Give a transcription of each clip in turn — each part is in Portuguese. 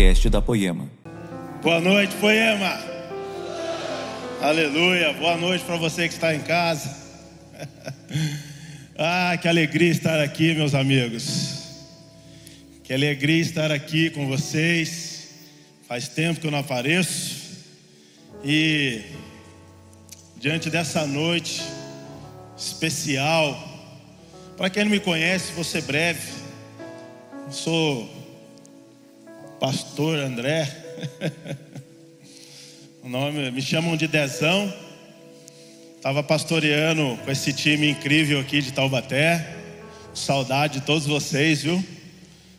podcast da Poema. Boa noite, Poema. Aleluia. Boa noite para você que está em casa. ah, que alegria estar aqui, meus amigos. Que alegria estar aqui com vocês. Faz tempo que eu não apareço. E diante dessa noite especial, para quem não me conhece, vou ser breve. Sou pastor André. o nome me chamam de Dezão. Estava pastoreando com esse time incrível aqui de Taubaté. Saudade de todos vocês, viu?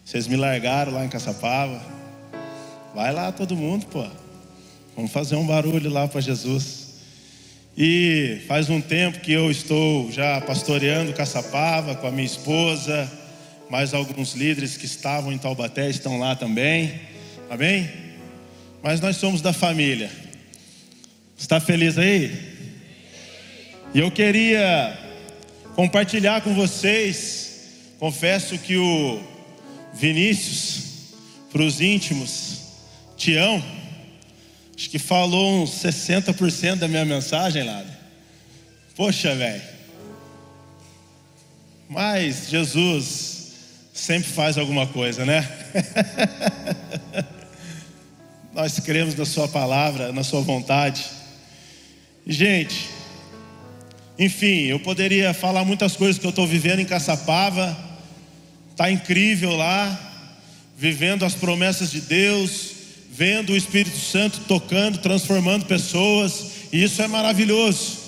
Vocês me largaram lá em Caçapava. Vai lá todo mundo, pô. Vamos fazer um barulho lá para Jesus. E faz um tempo que eu estou já pastoreando Caçapava com a minha esposa mais alguns líderes que estavam em Taubaté estão lá também. Amém? Mas nós somos da família. Está feliz aí? E eu queria compartilhar com vocês. Confesso que o Vinícius, para os íntimos, Tião, acho que falou uns 60% da minha mensagem lá. Poxa, velho. Mas Jesus sempre faz alguma coisa, né? Nós cremos na Sua palavra, na Sua vontade. Gente, enfim, eu poderia falar muitas coisas que eu estou vivendo em Caçapava, está incrível lá, vivendo as promessas de Deus, vendo o Espírito Santo tocando, transformando pessoas, e isso é maravilhoso.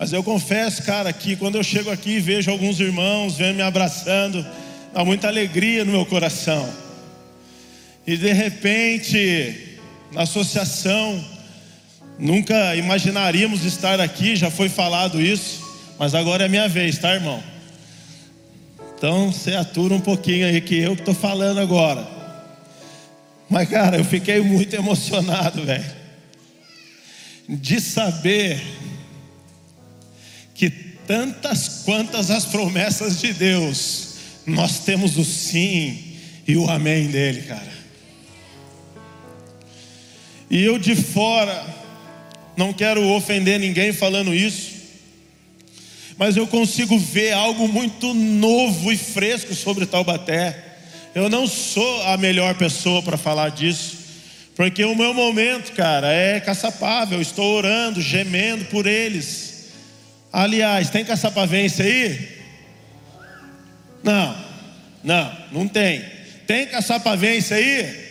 Mas eu confesso, cara, que quando eu chego aqui e vejo alguns irmãos vendo me abraçando, dá muita alegria no meu coração. E de repente, na associação, nunca imaginaríamos estar aqui, já foi falado isso, mas agora é minha vez, tá, irmão? Então você atura um pouquinho aí que eu que estou falando agora. Mas, cara, eu fiquei muito emocionado, velho, de saber que tantas quantas as promessas de Deus, nós temos o sim e o amém dele, cara. E eu de fora, não quero ofender ninguém falando isso, mas eu consigo ver algo muito novo e fresco sobre Taubaté. Eu não sou a melhor pessoa para falar disso, porque o meu momento, cara, é caçapável. Estou orando, gemendo por eles. Aliás, tem caçapavense aí? Não, não, não tem. Tem caçapavense aí?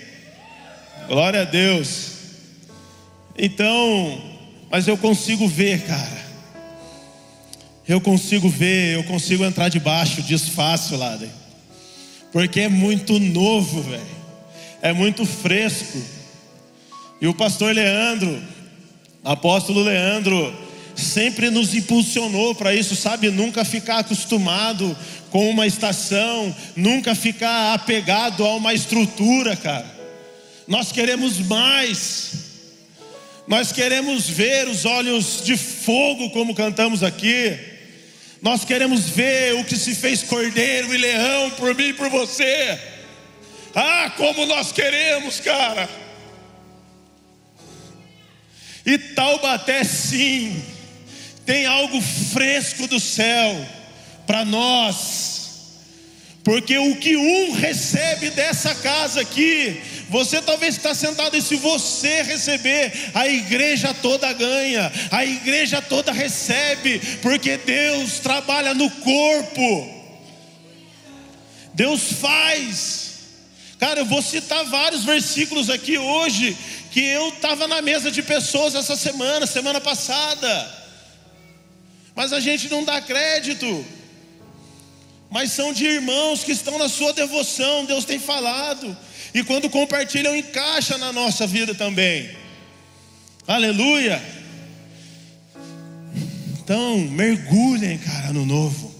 Glória a Deus. Então, mas eu consigo ver, cara. Eu consigo ver, eu consigo entrar debaixo disso fácil lá, porque é muito novo, velho. É muito fresco. E o pastor Leandro, apóstolo Leandro, sempre nos impulsionou para isso, sabe? Nunca ficar acostumado com uma estação, nunca ficar apegado a uma estrutura, cara. Nós queremos mais. Nós queremos ver os olhos de fogo, como cantamos aqui. Nós queremos ver o que se fez cordeiro e leão por mim e por você. Ah, como nós queremos, cara. E Taubaté sim tem algo fresco do céu para nós, porque o que um recebe dessa casa aqui, você talvez está sentado e se você receber, a igreja toda ganha, a igreja toda recebe, porque Deus trabalha no corpo. Deus faz. Cara, eu vou citar vários versículos aqui hoje que eu estava na mesa de pessoas essa semana, semana passada mas a gente não dá crédito. Mas são de irmãos que estão na sua devoção, Deus tem falado, e quando compartilham, encaixa na nossa vida também. Aleluia. Então, mergulhem, cara, no novo.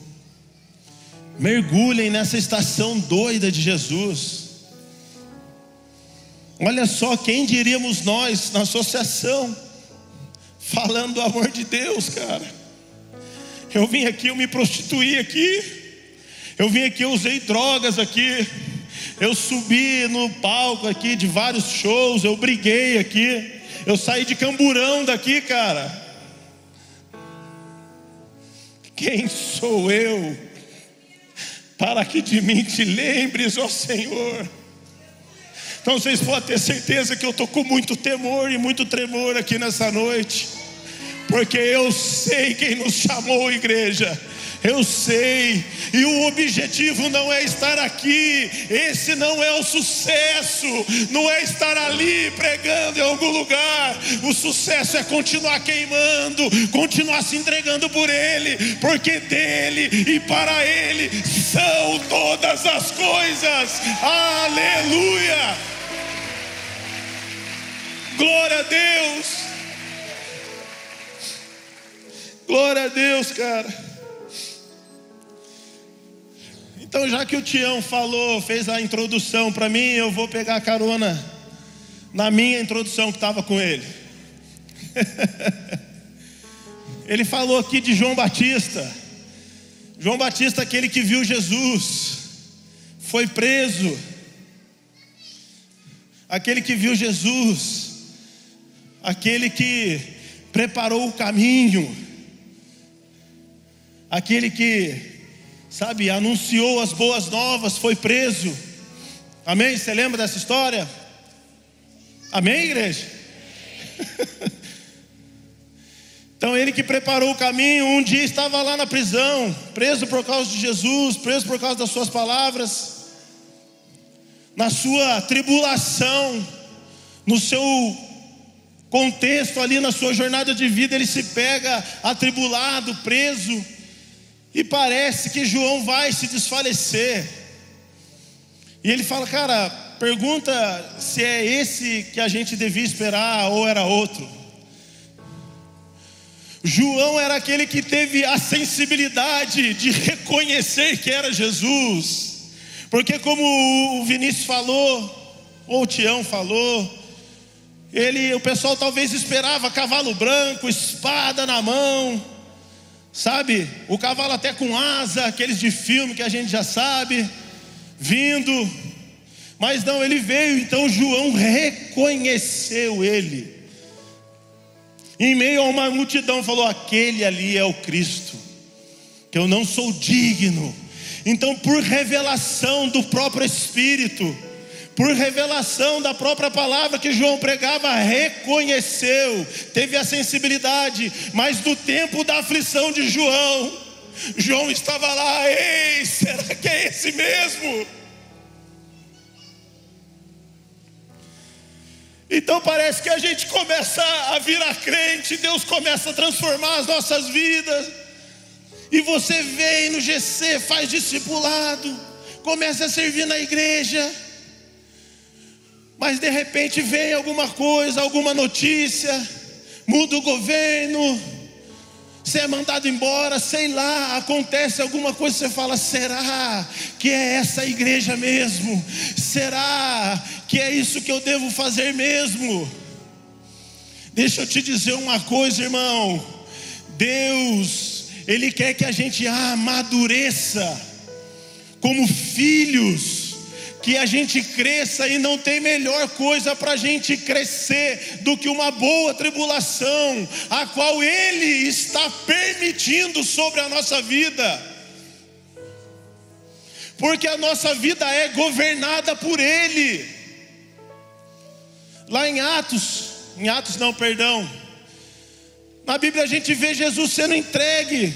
Mergulhem nessa estação doida de Jesus. Olha só, quem diríamos nós na associação, falando do amor de Deus, cara. Eu vim aqui, eu me prostituí aqui. Eu vim aqui, eu usei drogas aqui. Eu subi no palco aqui de vários shows, eu briguei aqui. Eu saí de camburão daqui, cara. Quem sou eu para que de mim te lembres, ó Senhor? Então vocês podem ter certeza que eu estou com muito temor e muito tremor aqui nessa noite, porque eu sei quem nos chamou, igreja. Eu sei, e o objetivo não é estar aqui, esse não é o sucesso, não é estar ali pregando em algum lugar, o sucesso é continuar queimando, continuar se entregando por Ele, porque dele e para Ele são todas as coisas, aleluia, glória a Deus, glória a Deus, cara. Então, já que o Tião falou, fez a introdução para mim, eu vou pegar a carona na minha introdução que estava com ele. ele falou aqui de João Batista. João Batista, aquele que viu Jesus, foi preso. Aquele que viu Jesus, aquele que preparou o caminho, aquele que sabe, anunciou as boas novas, foi preso. Amém? Você lembra dessa história? Amém, igreja? então ele que preparou o caminho, um dia estava lá na prisão, preso por causa de Jesus, preso por causa das suas palavras, na sua tribulação, no seu contexto ali na sua jornada de vida, ele se pega atribulado, preso e parece que João vai se desfalecer. E ele fala, cara, pergunta se é esse que a gente devia esperar ou era outro. João era aquele que teve a sensibilidade de reconhecer que era Jesus, porque, como o Vinícius falou, ou o Tião falou, ele, o pessoal talvez esperava cavalo branco, espada na mão, sabe? O cavalo até com asa, aqueles de filme que a gente já sabe, vindo. Mas não, ele veio, então João reconheceu ele. Em meio a uma multidão, falou: aquele ali é o Cristo, que eu não sou digno. Então, por revelação do próprio Espírito, por revelação da própria palavra que João pregava, reconheceu, teve a sensibilidade, mas do tempo da aflição de João, João estava lá, ei, será que é esse mesmo? Então parece que a gente começa a virar crente, Deus começa a transformar as nossas vidas, e você vem no GC, faz discipulado, começa a servir na igreja, mas de repente vem alguma coisa, alguma notícia, muda o governo, você é mandado embora, sei lá, acontece alguma coisa, você fala: será que é essa igreja mesmo? Será que é isso que eu devo fazer mesmo? Deixa eu te dizer uma coisa, irmão. Deus, Ele quer que a gente amadureça como filhos que a gente cresça e não tem melhor coisa para a gente crescer do que uma boa tribulação, a qual Ele está permitindo sobre a nossa vida, porque a nossa vida é governada por Ele. Lá em Atos, em Atos não, perdão, na Bíblia a gente vê Jesus sendo entregue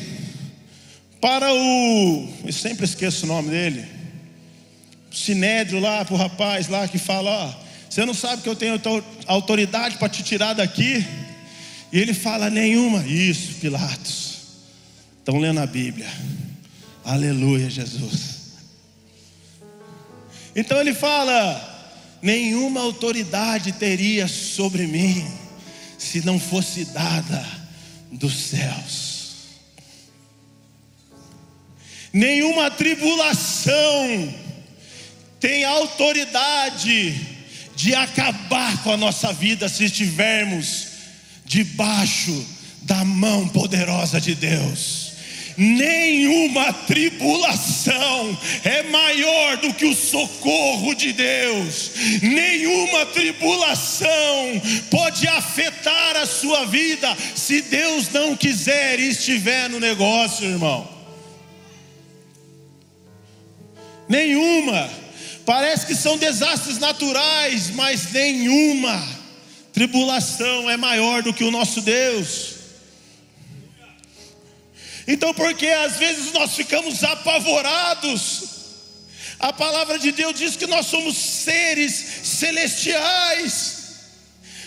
para o, eu sempre esqueço o nome dele, sinédrio lá para o rapaz lá que fala: Ó, você não sabe que eu tenho autoridade para te tirar daqui? E ele fala: Nenhuma. Isso, Pilatos. Estão lendo a Bíblia. Aleluia, Jesus. Então ele fala: Nenhuma autoridade teria sobre mim se não fosse dada dos céus. Nenhuma tribulação tem autoridade de acabar com a nossa vida se estivermos debaixo da mão poderosa de Deus. Nenhuma tribulação é maior do que o socorro de Deus. Nenhuma tribulação pode afetar a sua vida se Deus não quiser e estiver no negócio, irmão. Nenhuma. Parece que são desastres naturais, mas nenhuma tribulação é maior do que o nosso Deus. Então, porque às vezes nós ficamos apavorados, a palavra de Deus diz que nós somos seres celestiais,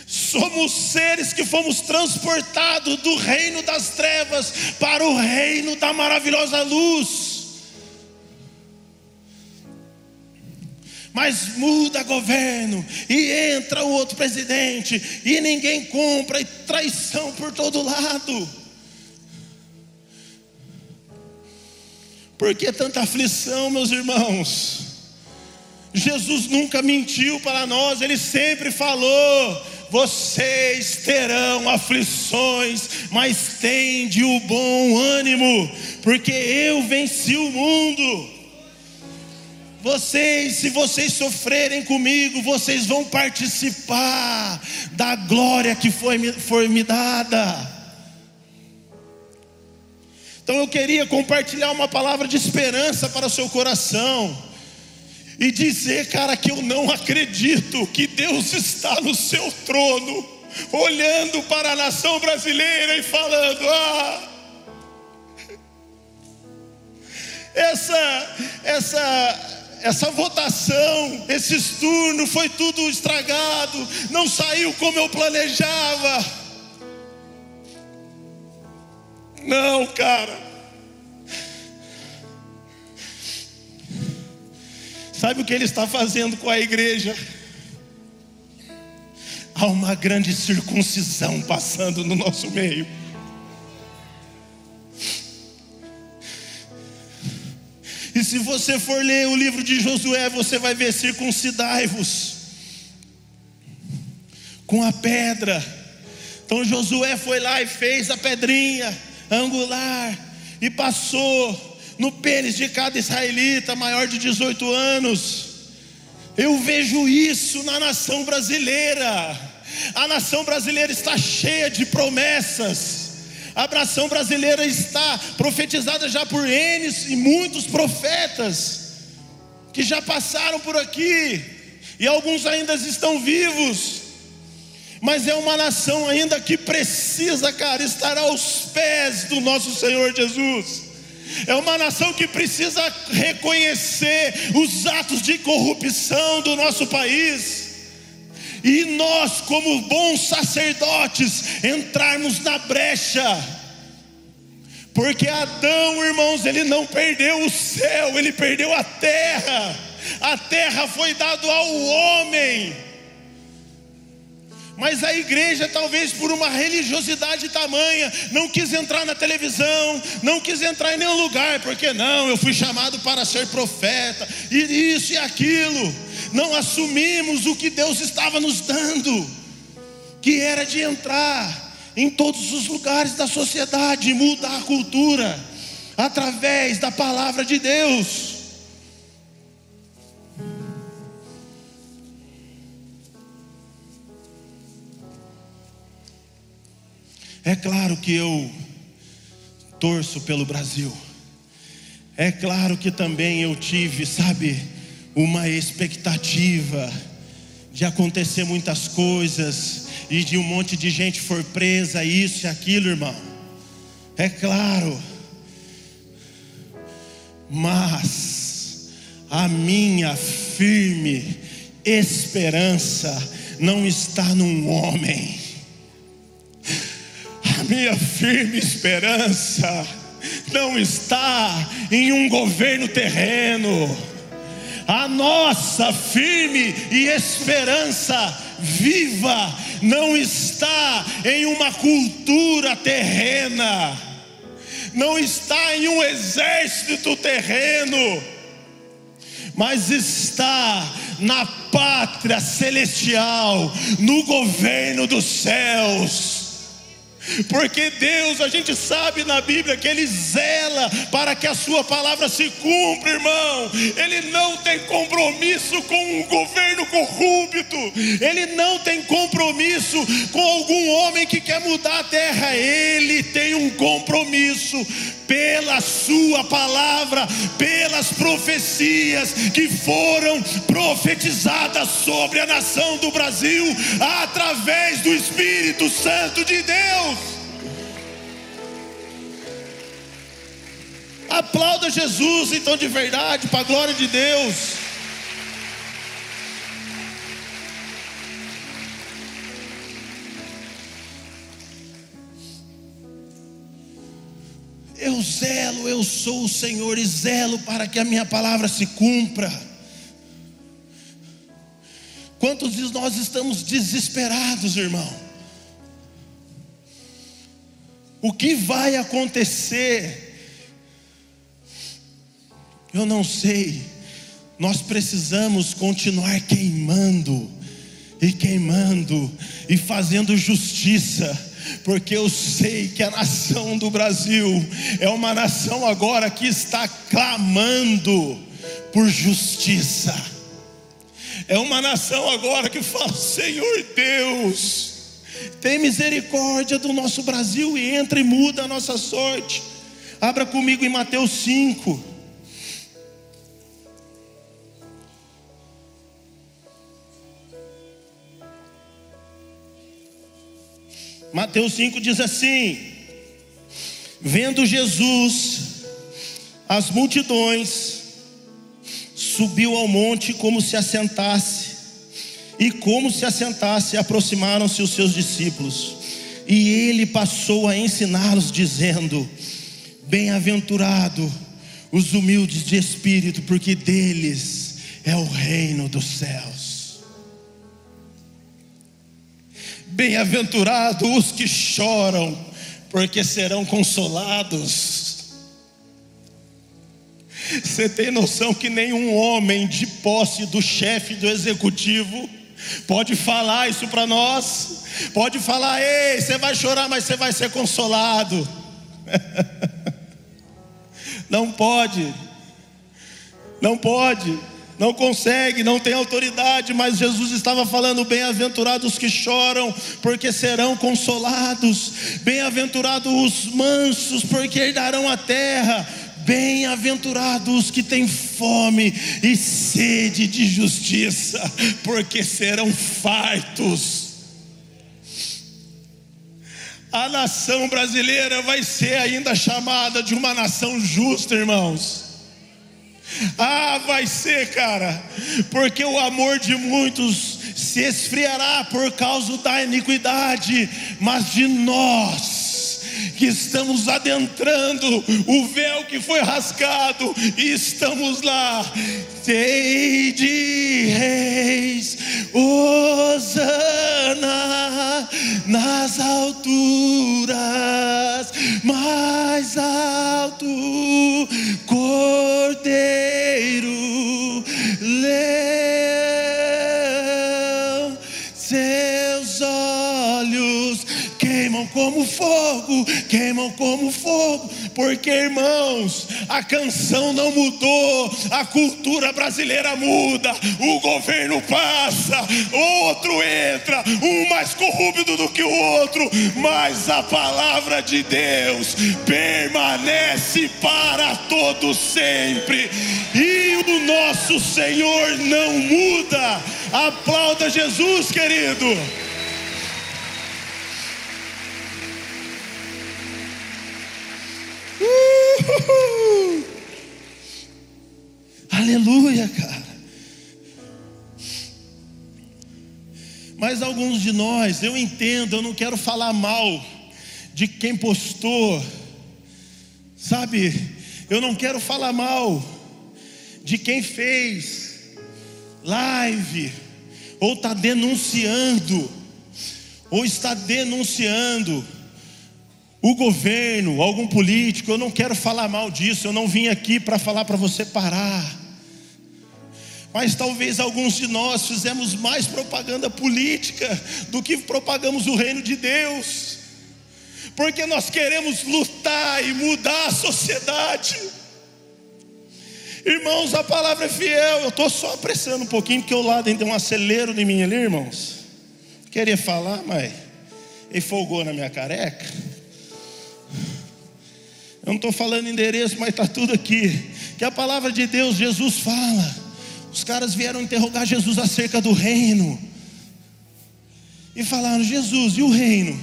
somos seres que fomos transportados do reino das trevas para o reino da maravilhosa luz. Mas muda governo e entra o outro presidente e ninguém compra e traição por todo lado. Por que tanta aflição, meus irmãos? Jesus nunca mentiu para nós, ele sempre falou: vocês terão aflições, mas tende o bom ânimo, porque eu venci o mundo. Vocês, se vocês sofrerem comigo, vocês vão participar da glória que foi, foi me dada. Então eu queria compartilhar uma palavra de esperança para o seu coração. E dizer, cara, que eu não acredito que Deus está no seu trono, olhando para a nação brasileira e falando: ah, essa, essa, essa votação, esses turnos, foi tudo estragado, não saiu como eu planejava. Não, cara. Sabe o que ele está fazendo com a igreja? Há uma grande circuncisão passando no nosso meio. E se você for ler o livro de Josué, você vai ver circuncidai-vos com a pedra. Então Josué foi lá e fez a pedrinha angular e passou no pênis de cada israelita maior de 18 anos. Eu vejo isso na nação brasileira. A nação brasileira está cheia de promessas. A nação brasileira está profetizada já por N e muitos profetas que já passaram por aqui e alguns ainda estão vivos mas é uma nação ainda que precisa, cara, estar aos pés do nosso Senhor Jesus. É uma nação que precisa reconhecer os atos de corrupção do nosso país. E nós, como bons sacerdotes, entrarmos na brecha. Porque Adão, irmãos, ele não perdeu o céu, ele perdeu a terra. A terra foi dada ao homem. Mas a igreja, talvez por uma religiosidade tamanha, não quis entrar na televisão, não quis entrar em nenhum lugar, porque não, eu fui chamado para ser profeta, e isso e aquilo. Não assumimos o que Deus estava nos dando, que era de entrar em todos os lugares da sociedade, mudar a cultura, através da palavra de Deus. É claro que eu torço pelo Brasil. É claro que também eu tive, sabe, uma expectativa de acontecer muitas coisas e de um monte de gente for presa, isso e aquilo, irmão. É claro. Mas a minha firme esperança não está num homem minha firme esperança não está em um governo terreno. A nossa firme e esperança viva não está em uma cultura terrena, não está em um exército terreno, mas está na pátria celestial, no governo dos céus Porque Deus, a gente sabe na Bíblia que Ele zela para que a Sua palavra se cumpra, irmão. Ele não tem compromisso com um governo corrupto, Ele não tem compromisso com algum homem que quer mudar a terra, Ele tem um compromisso pela Sua palavra, pelas profecias que foram profetizadas sobre a nação do Brasil através do Espírito Santo de Deus. Aplauda Jesus então de verdade, para a glória de Deus. Eu zelo, eu sou o Senhor e zelo para que a minha palavra se cumpra. Quantos de nós estamos desesperados, irmão? O que vai acontecer? Eu não sei. Nós precisamos continuar queimando e queimando e fazendo justiça porque eu sei que a nação do Brasil é uma nação agora que está clamando por justiça. É uma nação agora que fala: Senhor Deus, tem misericórdia do nosso Brasil e entra e muda a nossa sorte. Abra comigo em Mateus 5. Mateus 5 diz assim: Vendo Jesus as multidões, subiu ao monte como se assentasse, e como se assentasse, aproximaram-se os seus discípulos, e ele passou a ensiná-los, dizendo: Bem-aventurado os humildes de espírito, porque deles é o reino dos céus. Bem-aventurados os que choram, porque serão consolados. Você tem noção que nenhum homem de posse do chefe do executivo pode falar isso para nós? Pode falar, ei, você vai chorar, mas você vai ser consolado. Não pode, não pode não consegue, não tem autoridade, mas Jesus estava falando: bem-aventurados que choram, porque serão consolados, bem-aventurados os mansos, porque herdarão a terra, bem-aventurados que têm fome e sede de justiça, porque serão fartos. A nação brasileira vai ser ainda chamada de uma nação justa, irmãos. Ah, vai ser, cara, porque o amor de muitos se esfriará por causa da iniquidade, mas de nós que estamos adentrando o véu que foi rasgado e estamos lá. Rei de reis, Osana nas alturas, mais alto, Cordeiro, leão, como fogo, queimam como fogo, porque irmãos, a canção não mudou, a cultura brasileira muda, o governo passa, outro entra, um mais corrupto do que o outro, mas a palavra de Deus permanece para todo sempre, e o nosso Senhor não muda. Aplauda Jesus, querido. Aleluia, cara. Mas alguns de nós, eu entendo, eu não quero falar mal de quem postou, sabe? Eu não quero falar mal de quem fez live, ou está denunciando, ou está denunciando o governo, algum político, eu não quero falar mal disso, eu não vim aqui para falar para você parar. Mas talvez alguns de nós fizemos mais propaganda política do que propagamos o reino de Deus. porque nós queremos lutar e mudar a sociedade. Irmãos, a palavra é fiel. Eu estou só apressando um pouquinho, porque o lado deu um acelero em mim ali, irmãos. Queria falar, mas ele folgou na minha careca. Eu não estou falando endereço, mas está tudo aqui. Que a palavra de Deus, Jesus fala. Os caras vieram interrogar Jesus acerca do reino. E falaram: Jesus, e o reino?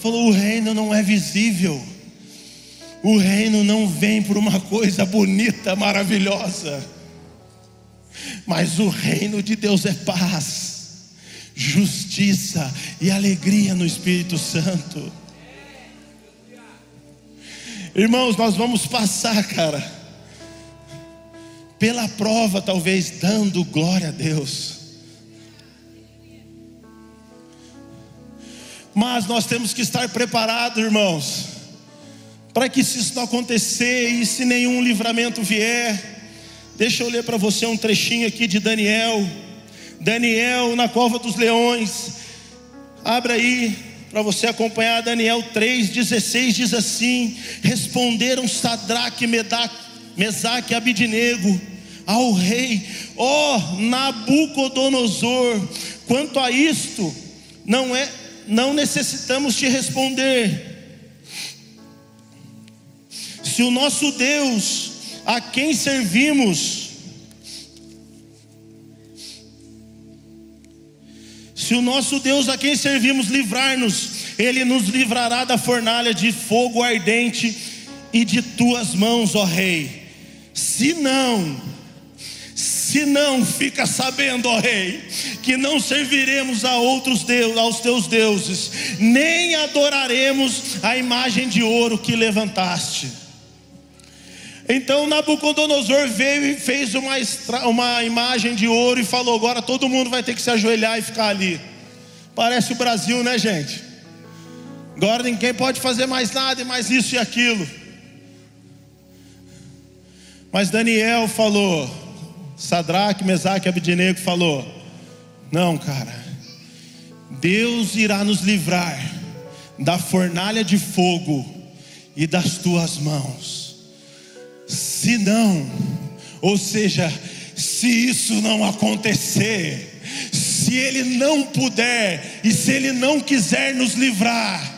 Falou: o reino não é visível. O reino não vem por uma coisa bonita, maravilhosa. Mas o reino de Deus é paz, justiça e alegria no Espírito Santo. Irmãos, nós vamos passar, cara, pela prova, talvez dando glória a Deus. Mas nós temos que estar preparados, irmãos, para que se isso não acontecer e se nenhum livramento vier, deixa eu ler para você um trechinho aqui de Daniel. Daniel na cova dos leões. Abra aí para você acompanhar Daniel 3:16 diz assim: Responderam Sadraque, Mesaque e Abidinego ao rei: Ó oh, Nabucodonosor, quanto a isto, não é não necessitamos te responder. Se o nosso Deus, a quem servimos, se o nosso Deus a quem servimos livrar-nos, Ele nos livrará da fornalha de fogo ardente e de tuas mãos, ó Rei. Se não, se não, fica sabendo, ó rei, que não serviremos a outros deuses, aos teus deuses, nem adoraremos a imagem de ouro que levantaste. Então Nabucodonosor veio e fez uma, uma imagem de ouro e falou: agora todo mundo vai ter que se ajoelhar e ficar ali. Parece o Brasil, né, gente? Agora ninguém pode fazer mais nada e mais isso e aquilo. Mas Daniel falou: Sadraque, Mesaque e Abidinego falou: Não, cara, Deus irá nos livrar da fornalha de fogo e das tuas mãos. Se não, ou seja, se isso não acontecer, se Ele não puder e se Ele não quiser nos livrar,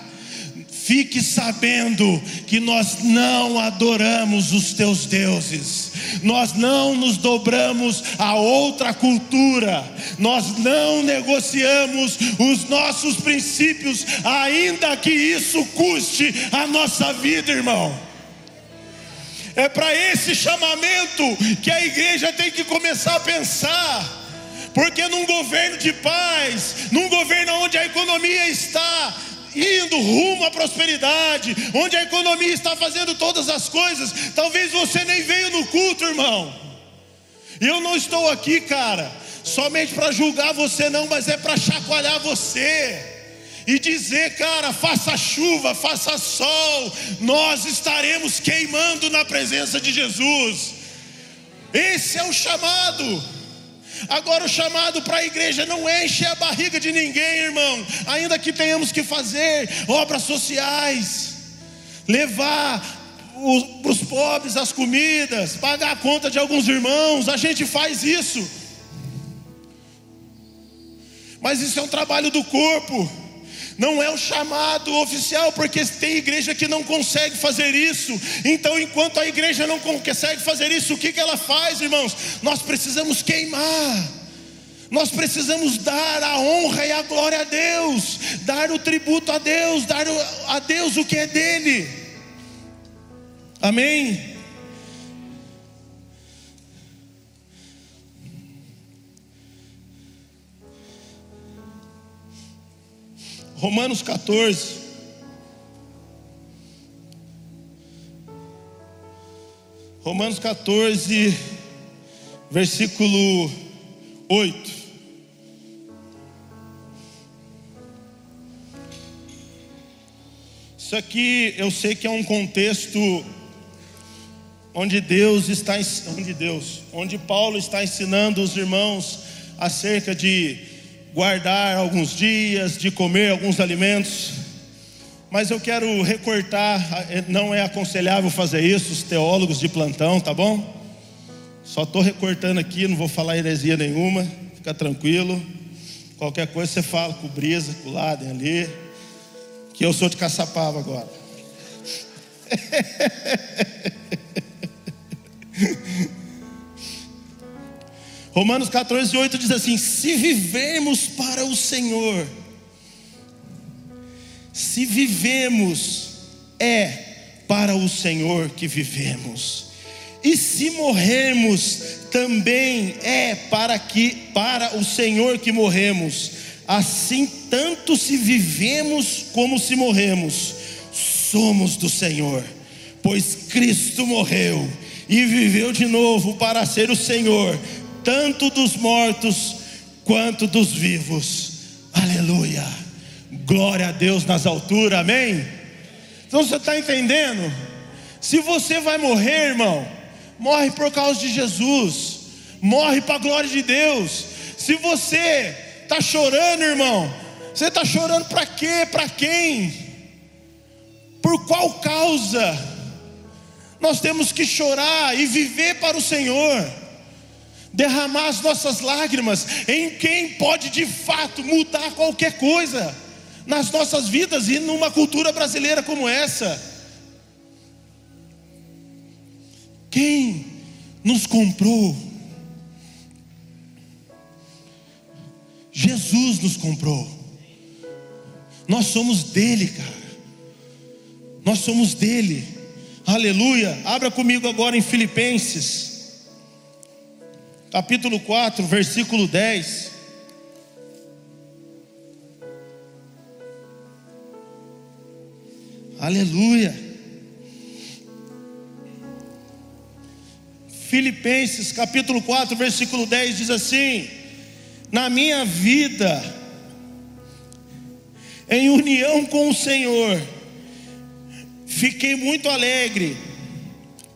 Fique sabendo que nós não adoramos os teus deuses, nós não nos dobramos a outra cultura, nós não negociamos os nossos princípios, ainda que isso custe a nossa vida, irmão. É para esse chamamento que a igreja tem que começar a pensar. Porque num governo de paz, num governo onde a economia está indo rumo à prosperidade, onde a economia está fazendo todas as coisas. Talvez você nem veio no culto, irmão. E eu não estou aqui, cara, somente para julgar você, não, mas é para chacoalhar você e dizer, cara, faça chuva, faça sol, nós estaremos queimando na presença de Jesus. Esse é o chamado. Agora, o chamado para a igreja não é encher a barriga de ninguém, irmão, ainda que tenhamos que fazer obras sociais, levar para os pobres as comidas, pagar a conta de alguns irmãos, a gente faz isso, mas isso é um trabalho do corpo não é o chamado oficial, porque tem igreja que não consegue fazer isso. Então, enquanto a igreja não consegue fazer isso, o que, que ela faz, irmãos? Nós precisamos queimar. Nós precisamos dar a honra e a glória a Deus, dar o tributo a Deus, dar a Deus o que é dele. Amém? Romanos 14. Romanos 14, versículo 8. Isso aqui eu sei que é um contexto onde Deus está onde Deus, onde Paulo está ensinando os irmãos acerca de guardar alguns dias, de comer alguns alimentos. mas eu quero recortar, não é aconselhável fazer isso, os teólogos de plantão, tá bom? Só estou recortando aqui, não vou falar heresia nenhuma, fica tranquilo. Qualquer coisa você fala com o Brisa, com o Laden ali, que eu sou de Caçapava agora. Romanos 14, 8 diz assim: Se vivemos para o Senhor, se vivemos, é para o Senhor que vivemos. E se morrermos, também é para que para o Senhor que morremos. Assim tanto se vivemos como se morremos, somos do Senhor. Pois Cristo morreu e viveu de novo para ser o Senhor, tanto dos mortos quanto dos vivos. Aleluia. Glória a Deus nas alturas, amém? Então você está entendendo? Se você vai morrer, irmão, morre por causa de Jesus, morre para a glória de Deus. Se você está chorando, irmão, você está chorando para quê? Para quem? Por qual causa? Nós temos que chorar e viver para o Senhor, derramar as nossas lágrimas em quem pode de fato mudar qualquer coisa nas nossas vidas e numa cultura brasileira como essa. Quem nos comprou? Jesus nos comprou. Nós somos dele, cara. Nós somos dele. Aleluia. Abra comigo agora em Filipenses, capítulo 4, versículo 10. Aleluia. Filipenses capítulo 4, versículo 10 diz assim: Na minha vida, em união com o Senhor, fiquei muito alegre,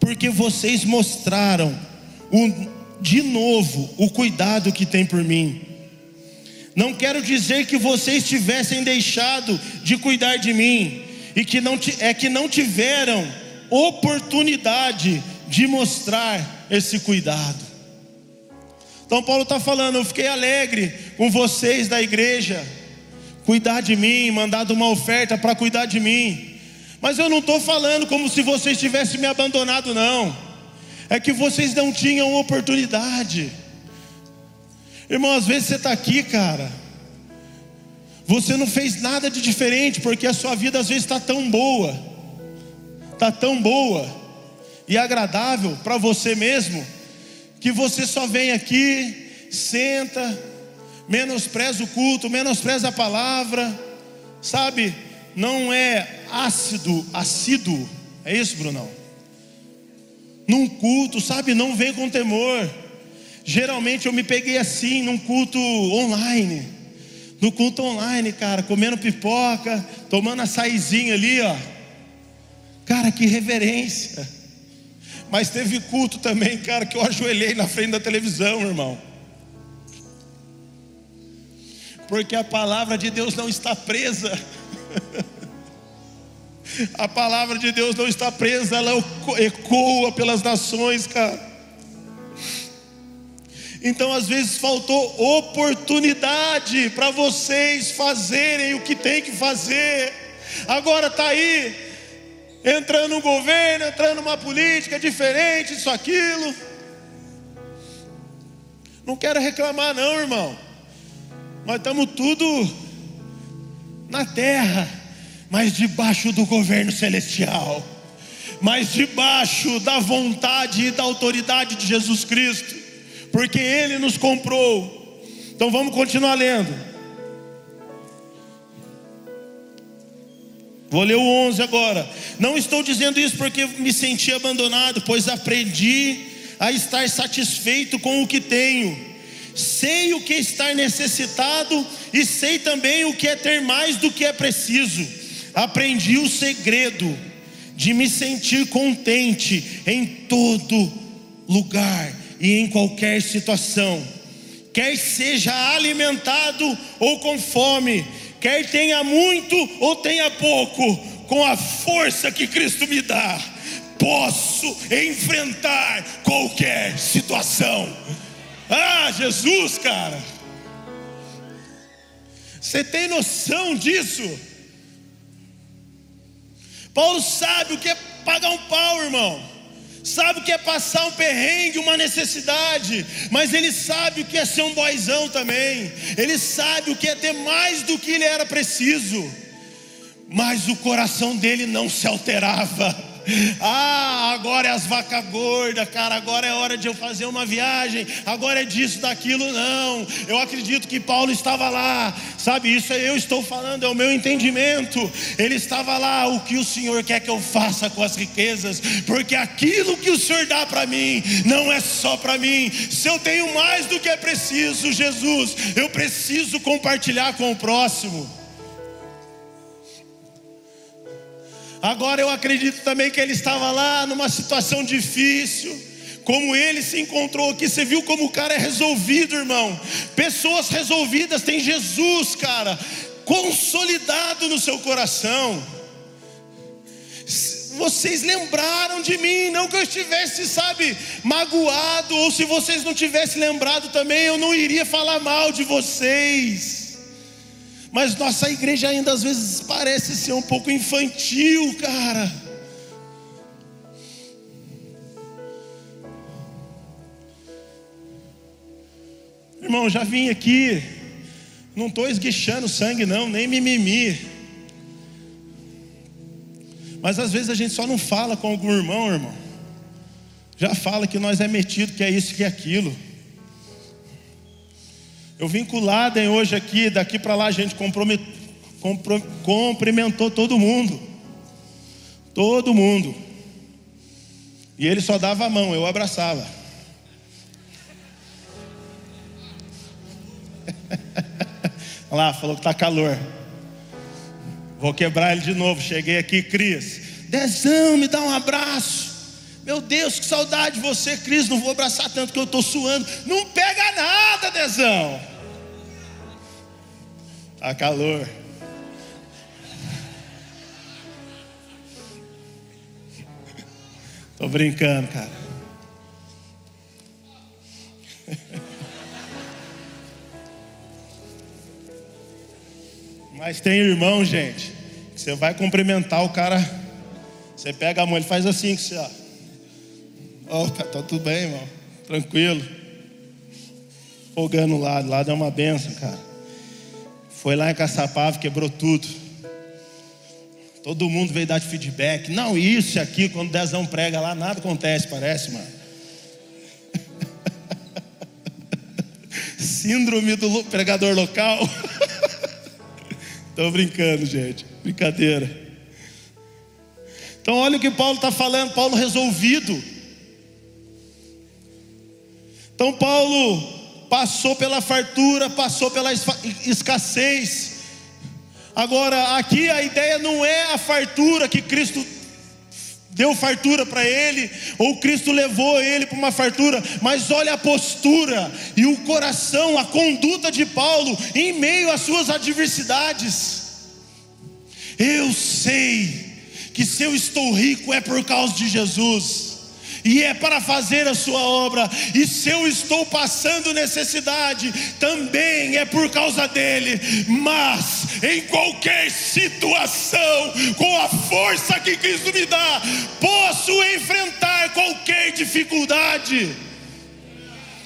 porque vocês mostraram o, de novo o cuidado que tem por mim. Não quero dizer que vocês tivessem deixado de cuidar de mim, e que não é que não tiveram oportunidade de mostrar esse cuidado. Então Paulo está falando, eu fiquei alegre com vocês da igreja, cuidar de mim, mandado uma oferta para cuidar de mim. Mas eu não estou falando como se vocês tivessem me abandonado, não. É que vocês não tinham oportunidade. Irmão, às vezes você está aqui, cara você não fez nada de diferente, porque a sua vida às vezes está tão boa, está tão boa e agradável para você mesmo, que você só vem aqui, senta, menospreza o culto, menospreza a palavra, sabe? Não é ácido, assíduo, é isso, Brunão? Num culto, sabe? Não vem com temor. Geralmente eu me peguei assim, num culto online no culto online, cara, comendo pipoca, tomando açaizinho ali, ó. Cara, que reverência. Mas teve culto também, cara, que eu ajoelhei na frente da televisão, irmão. Porque a palavra de Deus não está presa. a palavra de Deus não está presa, ela ecoa pelas nações, cara. Então, às vezes, faltou oportunidade para vocês fazerem o que tem que fazer. Agora está aí, entrando um governo, entrando uma política diferente, isso, aquilo. Não quero reclamar, não, irmão. Nós estamos tudo na terra, mas debaixo do governo celestial, mas debaixo da vontade e da autoridade de Jesus Cristo porque Ele nos comprou. Então vamos continuar lendo. Vou ler o 11 agora. Não estou dizendo isso porque me senti abandonado, pois aprendi a estar satisfeito com o que tenho. Sei o que é estar necessitado e sei também o que é ter mais do que é preciso. Aprendi o segredo de me sentir contente em todo lugar e em qualquer situação, quer seja alimentado ou com fome, quer tenha muito ou tenha pouco, com a força que Cristo me dá, posso enfrentar qualquer situação. Ah, Jesus, cara, você tem noção disso? Paulo sabe o que é pagar um pau, irmão. Sabe o que é passar um perrengue, uma necessidade, mas ele sabe o que é ser um boizão também, ele sabe o que é ter mais do que ele era preciso, mas o coração dele não se alterava. Ah, agora é as vacas gordas, cara. Agora é hora de eu fazer uma viagem. Agora é disso, daquilo. Não, eu acredito que Paulo estava lá, sabe? Isso eu estou falando, é o meu entendimento. Ele estava lá. O que o Senhor quer que eu faça com as riquezas? Porque aquilo que o Senhor dá para mim não é só para mim. Se eu tenho mais do que é preciso, Jesus, eu preciso compartilhar com o próximo. Agora eu acredito também que ele estava lá numa situação difícil. Como ele se encontrou aqui, você viu como o cara é resolvido, irmão. Pessoas resolvidas têm Jesus, cara, consolidado no seu coração. Vocês lembraram de mim, não que eu estivesse, sabe, magoado, ou se vocês não tivessem lembrado também, eu não iria falar mal de vocês mas nossa igreja ainda às vezes parece ser um pouco infantil, cara. Irmão, já vim aqui, não estou esguichando sangue, não, nem mimimi. Mas às vezes a gente só não fala com algum irmão, irmão. Já fala que nós é metido, que é isso, que é aquilo. Eu vim com o Laden hoje aqui, daqui para lá a gente cumprimentou todo mundo. Todo mundo. E ele só dava a mão, eu abraçava. Olha lá, falou que tá calor. Vou quebrar ele de novo. Cheguei aqui, Cris. Dezão, me dá um abraço. Meu Deus, que saudade de você, Cris. Não vou abraçar tanto que eu estou suando. Não pega nada, Dezão. A calor. Tô brincando, cara. Mas tem irmão, gente, que você vai cumprimentar o cara, você pega a mão, ele faz assim que você, ó. Opa, tá tudo bem, irmão. Tranquilo. Fogando lá, lá é uma benção, cara. Foi lá em Caçapava, quebrou tudo. Todo mundo veio dar de feedback. Não, isso aqui, quando o Dezão prega lá, nada acontece, parece, mano. Síndrome do pregador local. Estou brincando, gente. Brincadeira. Então, olha o que Paulo está falando. Paulo resolvido. Então, Paulo passou pela fartura, passou pela escassez. Agora, aqui a ideia não é a fartura que Cristo deu fartura para ele, ou Cristo levou ele para uma fartura, mas olha a postura e o coração, a conduta de Paulo em meio às suas adversidades. Eu sei que se eu estou rico é por causa de Jesus e é para fazer a sua obra. E se eu estou passando necessidade, também é por causa dele. Mas em qualquer situação, com a força que Cristo me dá, posso enfrentar qualquer dificuldade.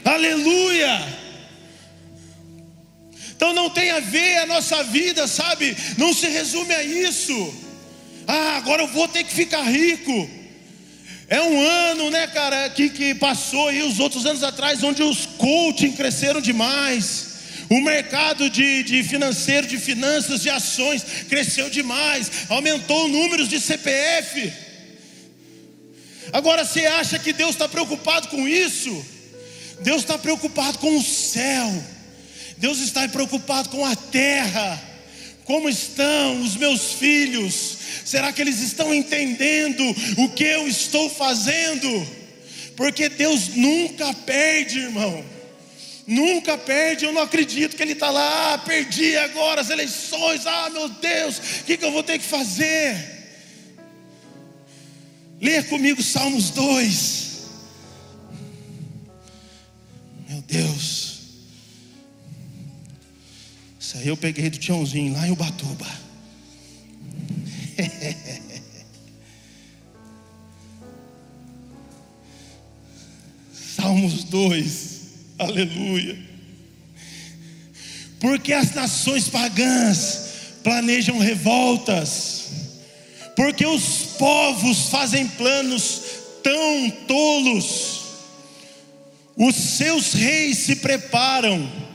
Aleluia! Então não tem a ver a nossa vida, sabe? Não se resume a isso. Ah, agora eu vou ter que ficar rico. É um ano, né, cara, que, que passou aí os outros anos atrás, onde os coaching cresceram demais. O mercado de, de financeiro, de finanças, de ações cresceu demais, aumentou o número de CPF. Agora você acha que Deus está preocupado com isso? Deus está preocupado com o céu, Deus está preocupado com a terra. Como estão os meus filhos? Será que eles estão entendendo o que eu estou fazendo? Porque Deus nunca perde, irmão. Nunca perde, eu não acredito que ele está lá, ah, perdi agora as eleições, ah meu Deus, o que, que eu vou ter que fazer? Leia comigo Salmos 2. Meu Deus. Isso aí eu peguei do Tiãozinho lá em Ubatuba. Salmos 2. Aleluia. Porque as nações pagãs planejam revoltas, porque os povos fazem planos tão tolos, os seus reis se preparam,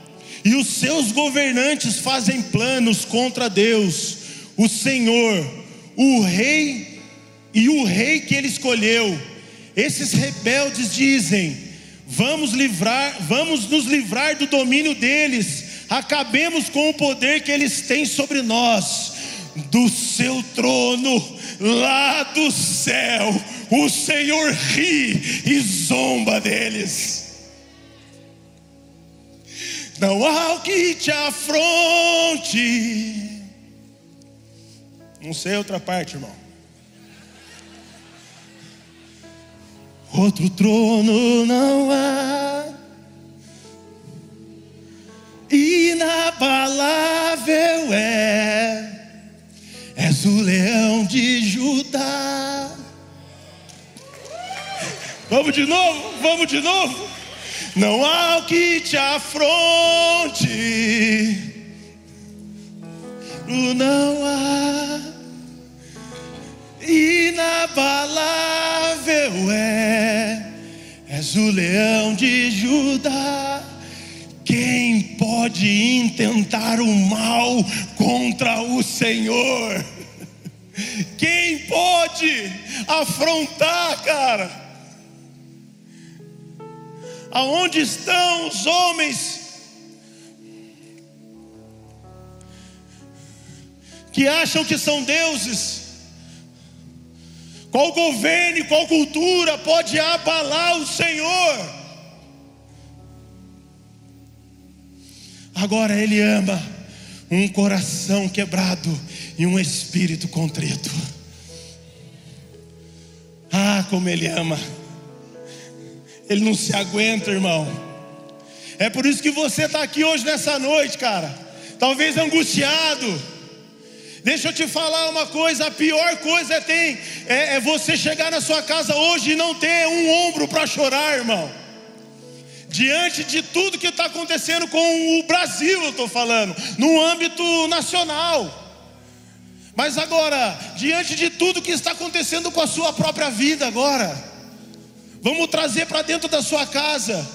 e os seus governantes fazem planos contra Deus, o Senhor, o rei e o rei que ele escolheu. Esses rebeldes dizem: Vamos livrar, vamos nos livrar do domínio deles. Acabemos com o poder que eles têm sobre nós. Do seu trono, lá do céu, o Senhor ri e zomba deles. Não há o que te afronte. Não sei outra parte, irmão. outro trono não há. Inabalável é, és o leão de Judá. Vamos de novo, vamos de novo. Não há o que te afronte, não há inabalável é, és o leão de Judá. Quem pode intentar o mal contra o Senhor? Quem pode afrontar, cara? Aonde estão os homens que acham que são deuses? Qual governo qual cultura pode abalar o Senhor? Agora Ele ama um coração quebrado e um espírito contrito. Ah, como Ele ama. Ele não se aguenta, irmão. É por isso que você está aqui hoje nessa noite, cara. Talvez angustiado Deixa eu te falar uma coisa: a pior coisa tem, é, é você chegar na sua casa hoje e não ter um ombro para chorar, irmão. Diante de tudo que está acontecendo com o Brasil, eu estou falando, no âmbito nacional. Mas agora, diante de tudo que está acontecendo com a sua própria vida, agora, vamos trazer para dentro da sua casa.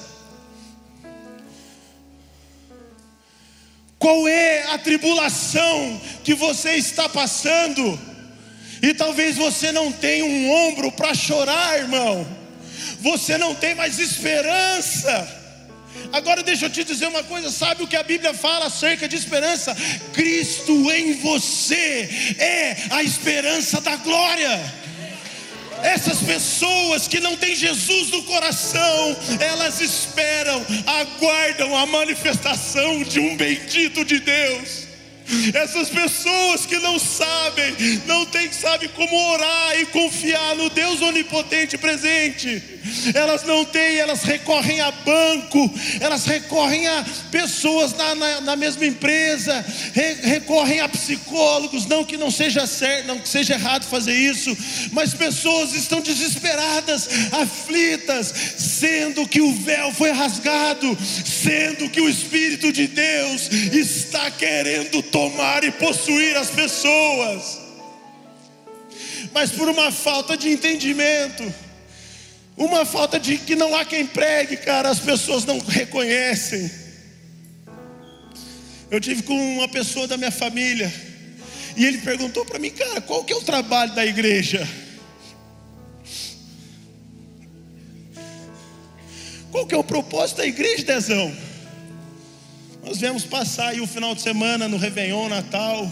Qual é a tribulação que você está passando? E talvez você não tenha um ombro para chorar, irmão. Você não tem mais esperança. Agora deixa eu te dizer uma coisa, sabe o que a Bíblia fala acerca de esperança? Cristo em você é a esperança da glória. Essas pessoas que não têm Jesus no coração, elas esperam, aguardam a manifestação de um bendito de Deus. Essas pessoas que não sabem, não tem, sabe como orar e confiar no Deus onipotente presente. Elas não têm, elas recorrem a banco, elas recorrem a pessoas na, na, na mesma empresa, re, recorrem a psicólogos, não que não seja certo, não que seja errado fazer isso, mas pessoas estão desesperadas, aflitas, sendo que o véu foi rasgado, sendo que o Espírito de Deus está querendo tomar e possuir as pessoas, mas por uma falta de entendimento, uma falta de que não há quem pregue, cara, as pessoas não reconhecem. Eu tive com uma pessoa da minha família, e ele perguntou para mim, cara, qual que é o trabalho da igreja? Qual que é o propósito da igreja, Dezão? Nós viemos passar aí o final de semana no Réveillon, Natal.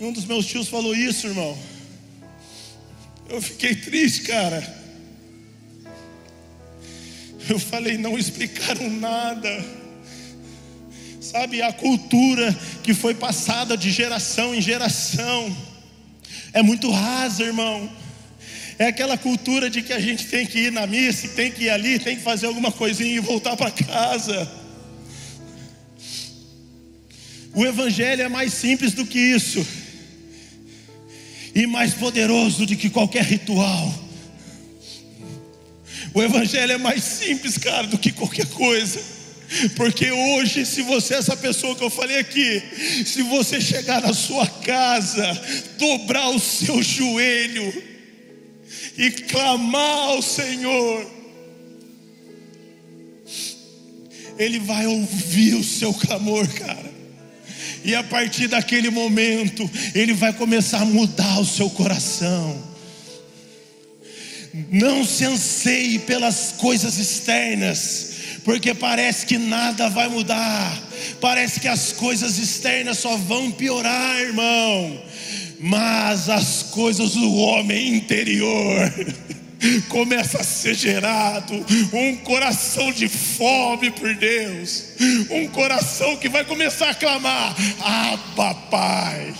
Um dos meus tios falou isso, irmão. Eu fiquei triste, cara. Eu falei, não explicaram nada. Sabe, a cultura que foi passada de geração em geração é muito rasa, irmão. É aquela cultura de que a gente tem que ir na missa, tem que ir ali, tem que fazer alguma coisinha e voltar para casa. O Evangelho é mais simples do que isso, e mais poderoso do que qualquer ritual. O Evangelho é mais simples, cara, do que qualquer coisa. Porque hoje, se você essa pessoa que eu falei aqui, se você chegar na sua casa, dobrar o seu joelho e clamar ao Senhor, Ele vai ouvir o seu clamor, cara. E a partir daquele momento, Ele vai começar a mudar o seu coração. Não se anseie pelas coisas externas, porque parece que nada vai mudar, parece que as coisas externas só vão piorar, irmão. Mas as coisas do homem interior começa a ser gerado um coração de fome por Deus, um coração que vai começar a clamar: Ah, papai.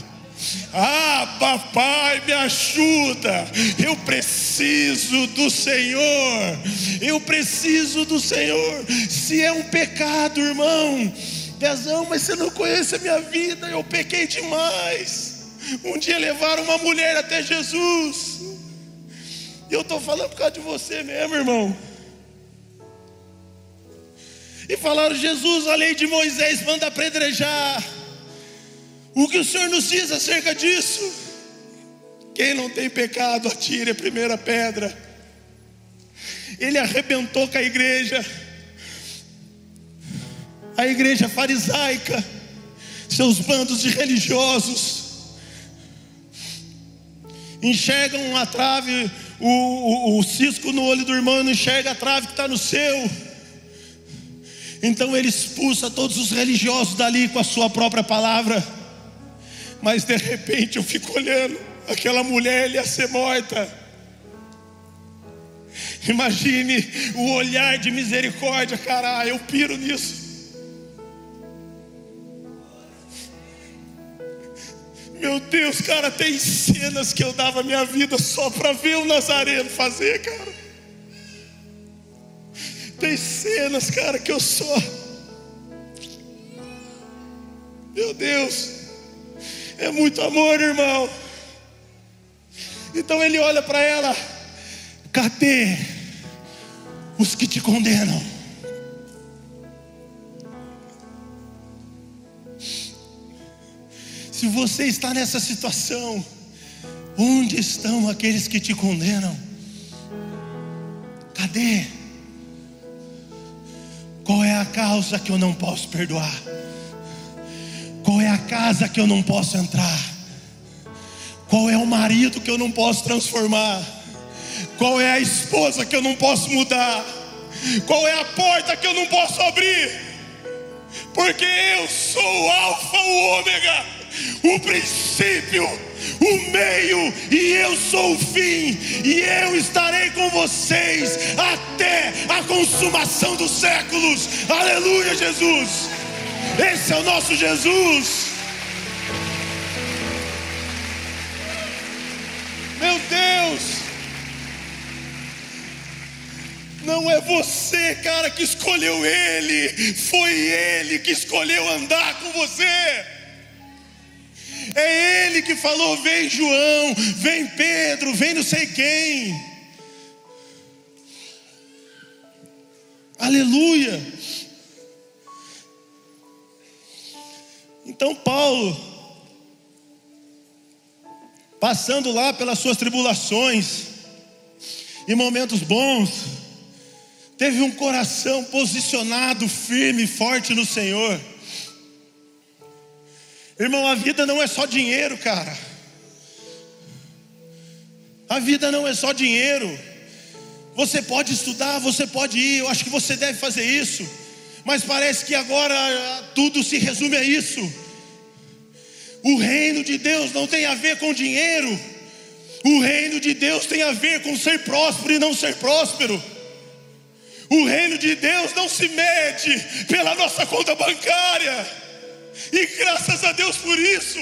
Ah, papai, me ajuda. Eu preciso do Senhor. Eu preciso do Senhor. Se é um pecado, irmão, Pezão, mas você não conhece a minha vida. Eu pequei demais. Um dia levaram uma mulher até Jesus. E eu estou falando por causa de você mesmo, irmão. E falaram: Jesus, a lei de Moisés manda apedrejar. O que o Senhor nos diz acerca disso? Quem não tem pecado, atire a primeira pedra. Ele arrebentou com a igreja, a igreja farisaica, seus bandos de religiosos, enxergam a trave o, o, o cisco no olho do irmão não enxerga a trave que está no seu. Então ele expulsa todos os religiosos dali com a sua própria palavra. Mas de repente eu fico olhando, aquela mulher ia ser morta. Imagine o olhar de misericórdia, cara, eu piro nisso. Meu Deus, cara, tem cenas que eu dava minha vida só para ver o Nazareno fazer, cara. Tem cenas, cara, que eu só. Meu Deus, é muito amor, irmão. Então ele olha para ela: cadê os que te condenam? Se você está nessa situação, onde estão aqueles que te condenam? Cadê? Qual é a causa que eu não posso perdoar? Qual é a casa que eu não posso entrar? Qual é o marido que eu não posso transformar? Qual é a esposa que eu não posso mudar? Qual é a porta que eu não posso abrir? Porque eu sou o Alfa, o Ômega o princípio, o meio, e eu sou o fim, e eu estarei com vocês até a consumação dos séculos. Aleluia, Jesus! Esse é o nosso Jesus. Meu Deus! Não é você, cara, que escolheu ele, foi ele que escolheu andar com você. É Ele que falou: vem João, vem Pedro, vem não sei quem. Aleluia. Então, Paulo, passando lá pelas suas tribulações e momentos bons, teve um coração posicionado firme forte no Senhor. Irmão, a vida não é só dinheiro, cara. A vida não é só dinheiro. Você pode estudar, você pode ir, eu acho que você deve fazer isso. Mas parece que agora ah, tudo se resume a isso. O reino de Deus não tem a ver com dinheiro. O reino de Deus tem a ver com ser próspero e não ser próspero. O reino de Deus não se mede pela nossa conta bancária, e graças a Deus por isso.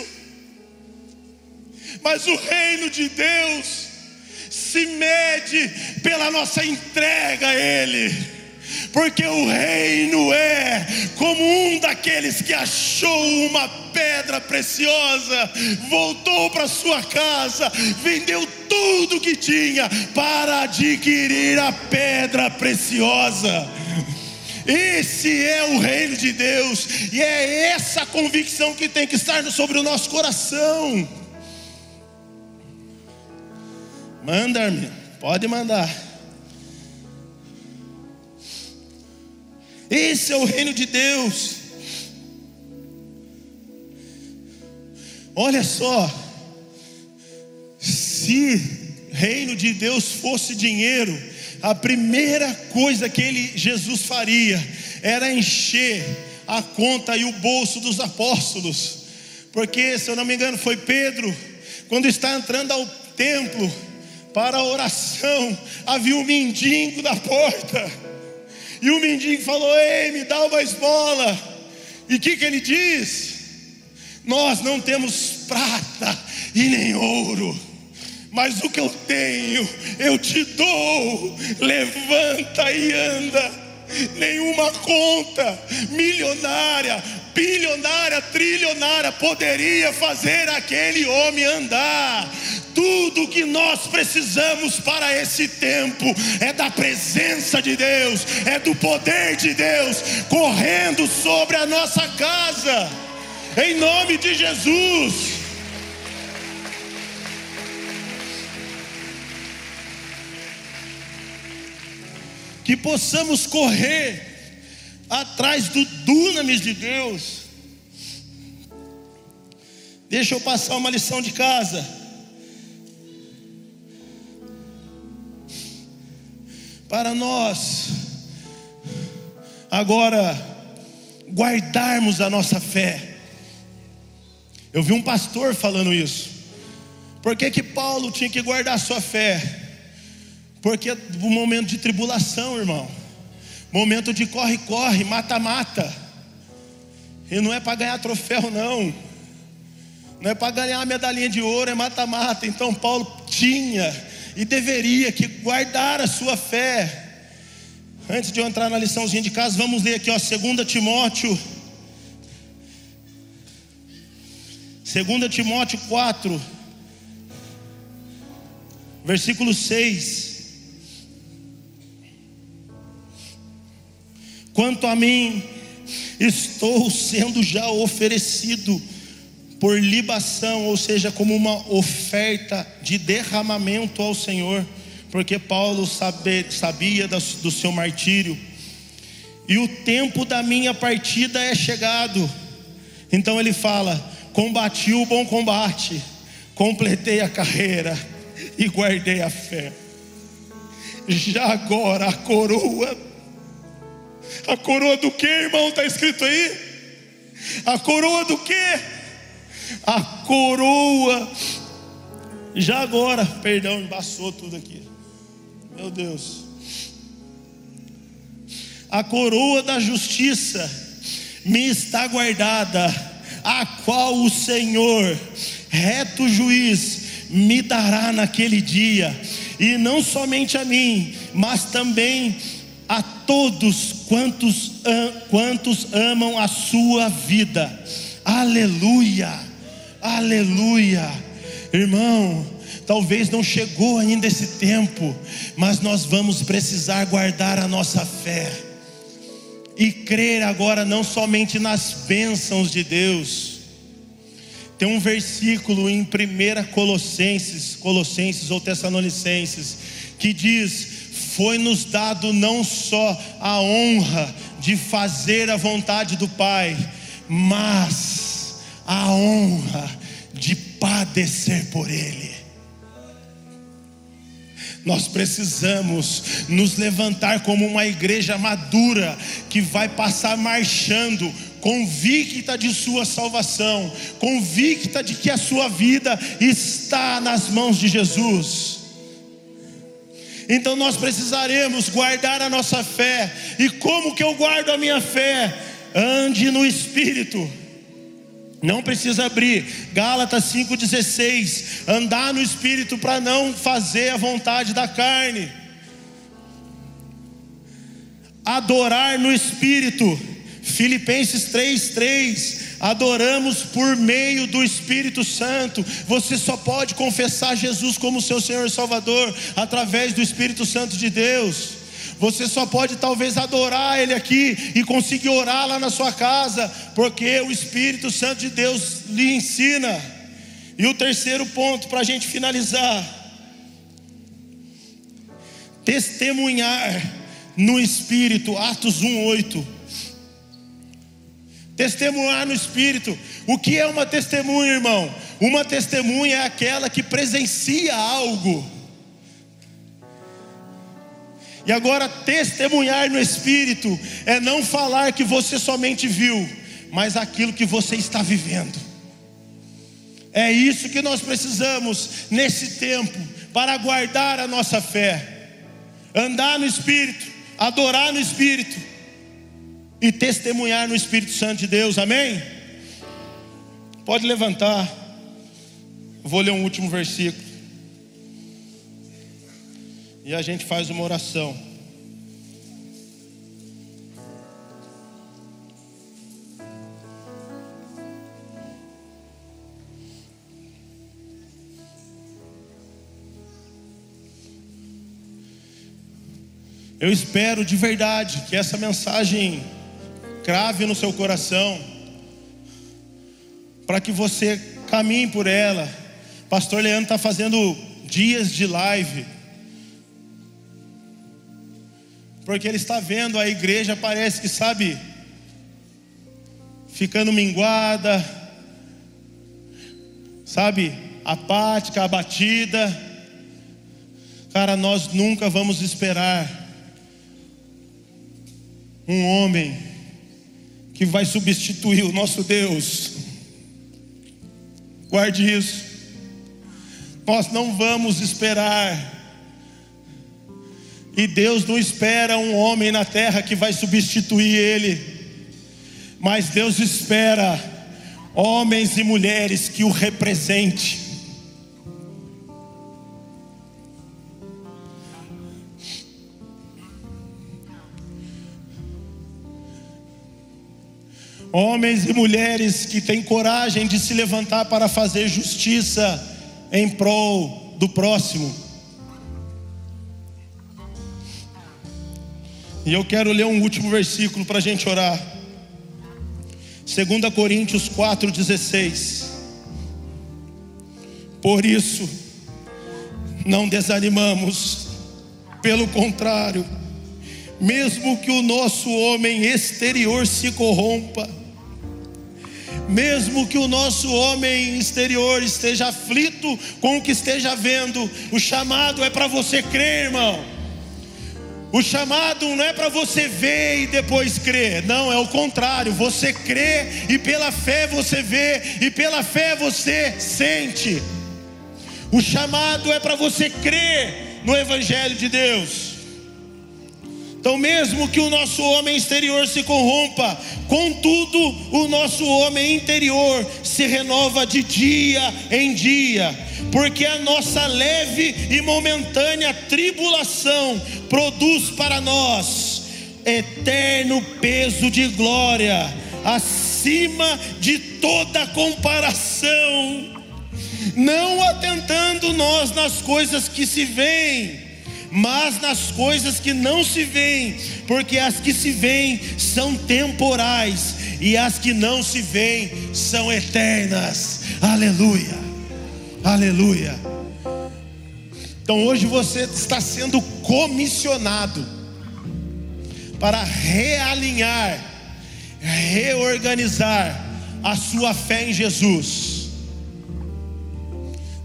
Mas o reino de Deus se mede pela nossa entrega a Ele porque o reino é como um daqueles que achou uma pedra preciosa, voltou para sua casa, vendeu tudo que tinha para adquirir a pedra preciosa. Esse é o reino de Deus, e é essa convicção que tem que estar sobre o nosso coração. Manda, me pode mandar. Esse é o reino de Deus. Olha só, se reino de Deus fosse dinheiro, a primeira coisa que ele, Jesus faria era encher a conta e o bolso dos apóstolos, porque se eu não me engano foi Pedro, quando está entrando ao templo para a oração, havia um mendigo na porta. E o mendigo falou: Ei, me dá uma esmola. E o que, que ele diz? Nós não temos prata e nem ouro, mas o que eu tenho eu te dou. Levanta e anda. Nenhuma conta milionária, bilionária, trilionária poderia fazer aquele homem andar. Tudo que nós precisamos para esse tempo é da presença de Deus, é do poder de Deus correndo sobre a nossa casa, em nome de Jesus. Que possamos correr atrás do dunamis de Deus. Deixa eu passar uma lição de casa. Para nós agora guardarmos a nossa fé. Eu vi um pastor falando isso. Por que, que Paulo tinha que guardar sua fé? Porque o momento de tribulação, irmão, momento de corre-corre, mata-mata, e não é para ganhar troféu, não, não é para ganhar a medalhinha de ouro, é mata-mata. Então, Paulo tinha e deveria que guardar a sua fé. Antes de eu entrar na liçãozinha de casa, vamos ler aqui, ó, 2 Timóteo. 2 Timóteo 4, versículo 6. Quanto a mim, estou sendo já oferecido por libação, ou seja, como uma oferta de derramamento ao Senhor, porque Paulo sabe, sabia do seu martírio, e o tempo da minha partida é chegado. Então ele fala: combati o bom combate, completei a carreira e guardei a fé. Já agora a coroa, a coroa do que, irmão? Está escrito aí? A coroa do que? A coroa. Já agora, perdão, embaçou tudo aqui. Meu Deus. A coroa da justiça me está guardada, a qual o Senhor, reto juiz, me dará naquele dia, e não somente a mim, mas também a todos quantos, quantos amam a sua vida. Aleluia. Aleluia. Irmão, talvez não chegou ainda esse tempo, mas nós vamos precisar guardar a nossa fé e crer agora não somente nas bênçãos de Deus. Tem um versículo em 1 Colossenses, Colossenses ou Tessalonicenses, que diz: Foi-nos dado não só a honra de fazer a vontade do Pai, mas a honra de padecer por Ele. Nós precisamos nos levantar como uma igreja madura que vai passar marchando, convicta de sua salvação, convicta de que a sua vida está nas mãos de Jesus. Então nós precisaremos guardar a nossa fé. E como que eu guardo a minha fé? Ande no Espírito. Não precisa abrir. Gálatas 5,16. Andar no Espírito para não fazer a vontade da carne. Adorar no Espírito. Filipenses 3,3 adoramos por meio do Espírito Santo. Você só pode confessar Jesus como seu Senhor e Salvador através do Espírito Santo de Deus. Você só pode talvez adorar Ele aqui e conseguir orar lá na sua casa, porque o Espírito Santo de Deus lhe ensina. E o terceiro ponto para a gente finalizar: testemunhar no Espírito, Atos 1,8. Testemunhar no Espírito. O que é uma testemunha, irmão? Uma testemunha é aquela que presencia algo. E agora, testemunhar no Espírito é não falar que você somente viu, mas aquilo que você está vivendo. É isso que nós precisamos nesse tempo para guardar a nossa fé, andar no Espírito, adorar no Espírito e testemunhar no Espírito Santo de Deus, amém? Pode levantar, vou ler um último versículo, e a gente faz uma oração. Eu espero de verdade que essa mensagem crave no seu coração, para que você caminhe por ela. Pastor Leandro está fazendo dias de live, porque ele está vendo a igreja, parece que sabe, ficando minguada, sabe, apática, abatida. Cara, nós nunca vamos esperar um homem que vai substituir o nosso Deus. Guarde isso. Nós não vamos esperar. E Deus não espera um homem na terra que vai substituir ele. Mas Deus espera homens e mulheres que o representem Homens e mulheres que têm coragem de se levantar para fazer justiça em prol do próximo. E eu quero ler um último versículo para a gente orar. 2 Coríntios 4,16. Por isso, não desanimamos, pelo contrário, mesmo que o nosso homem exterior se corrompa, mesmo que o nosso homem exterior esteja aflito com o que esteja vendo, o chamado é para você crer, irmão. O chamado não é para você ver e depois crer, não, é o contrário. Você crê e pela fé você vê, e pela fé você sente. O chamado é para você crer no Evangelho de Deus. Então, mesmo que o nosso homem exterior se corrompa, contudo, o nosso homem interior se renova de dia em dia, porque a nossa leve e momentânea tribulação produz para nós eterno peso de glória, acima de toda comparação, não atentando nós nas coisas que se veem mas nas coisas que não se veem, porque as que se veem são temporais e as que não se veem são eternas. Aleluia, aleluia. Então hoje você está sendo comissionado para realinhar, reorganizar a sua fé em Jesus.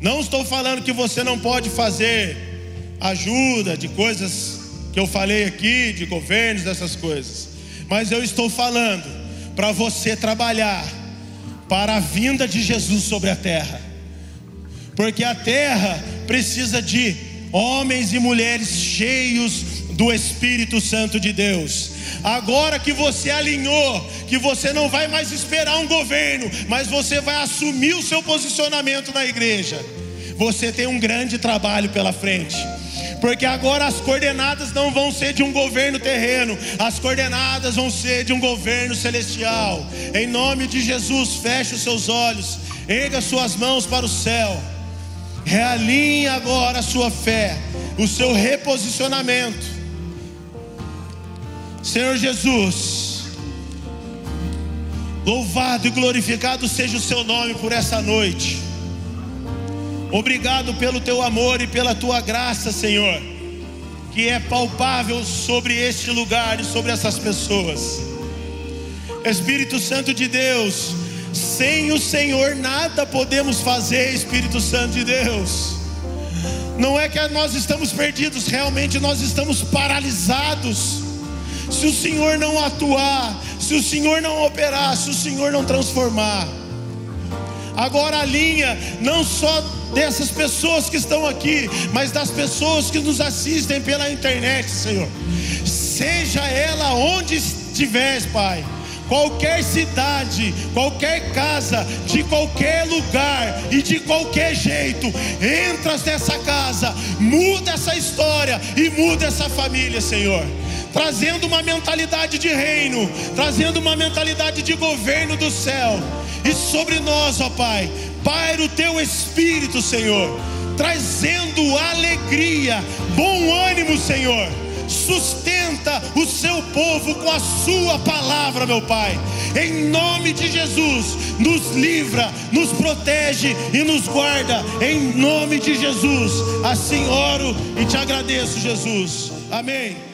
Não estou falando que você não pode fazer ajuda, de coisas que eu falei aqui, de governos, dessas coisas. Mas eu estou falando para você trabalhar para a vinda de Jesus sobre a terra. Porque a terra precisa de homens e mulheres cheios do Espírito Santo de Deus. Agora que você alinhou, que você não vai mais esperar um governo, mas você vai assumir o seu posicionamento na igreja. Você tem um grande trabalho pela frente porque agora as coordenadas não vão ser de um governo terreno, as coordenadas vão ser de um governo celestial. Em nome de Jesus, feche os seus olhos, erga suas mãos para o céu, realinhe agora a sua fé, o seu reposicionamento. Senhor Jesus, louvado e glorificado seja o seu nome por essa noite. Obrigado pelo teu amor e pela tua graça, Senhor, que é palpável sobre este lugar e sobre essas pessoas. Espírito Santo de Deus, sem o Senhor nada podemos fazer, Espírito Santo de Deus. Não é que nós estamos perdidos, realmente nós estamos paralisados. Se o Senhor não atuar, se o Senhor não operar, se o Senhor não transformar. Agora a linha não só dessas pessoas que estão aqui, mas das pessoas que nos assistem pela internet, Senhor. Seja ela onde estiver, Pai qualquer cidade, qualquer casa, de qualquer lugar e de qualquer jeito, entras nessa casa, muda essa história e muda essa família, Senhor. Trazendo uma mentalidade de reino, trazendo uma mentalidade de governo do céu, e sobre nós, ó Pai, paira o teu espírito, Senhor, trazendo alegria, bom ânimo, Senhor. Sustenta o seu povo com a sua palavra, meu Pai. Em nome de Jesus, nos livra, nos protege e nos guarda. Em nome de Jesus. Assim oro e te agradeço, Jesus. Amém.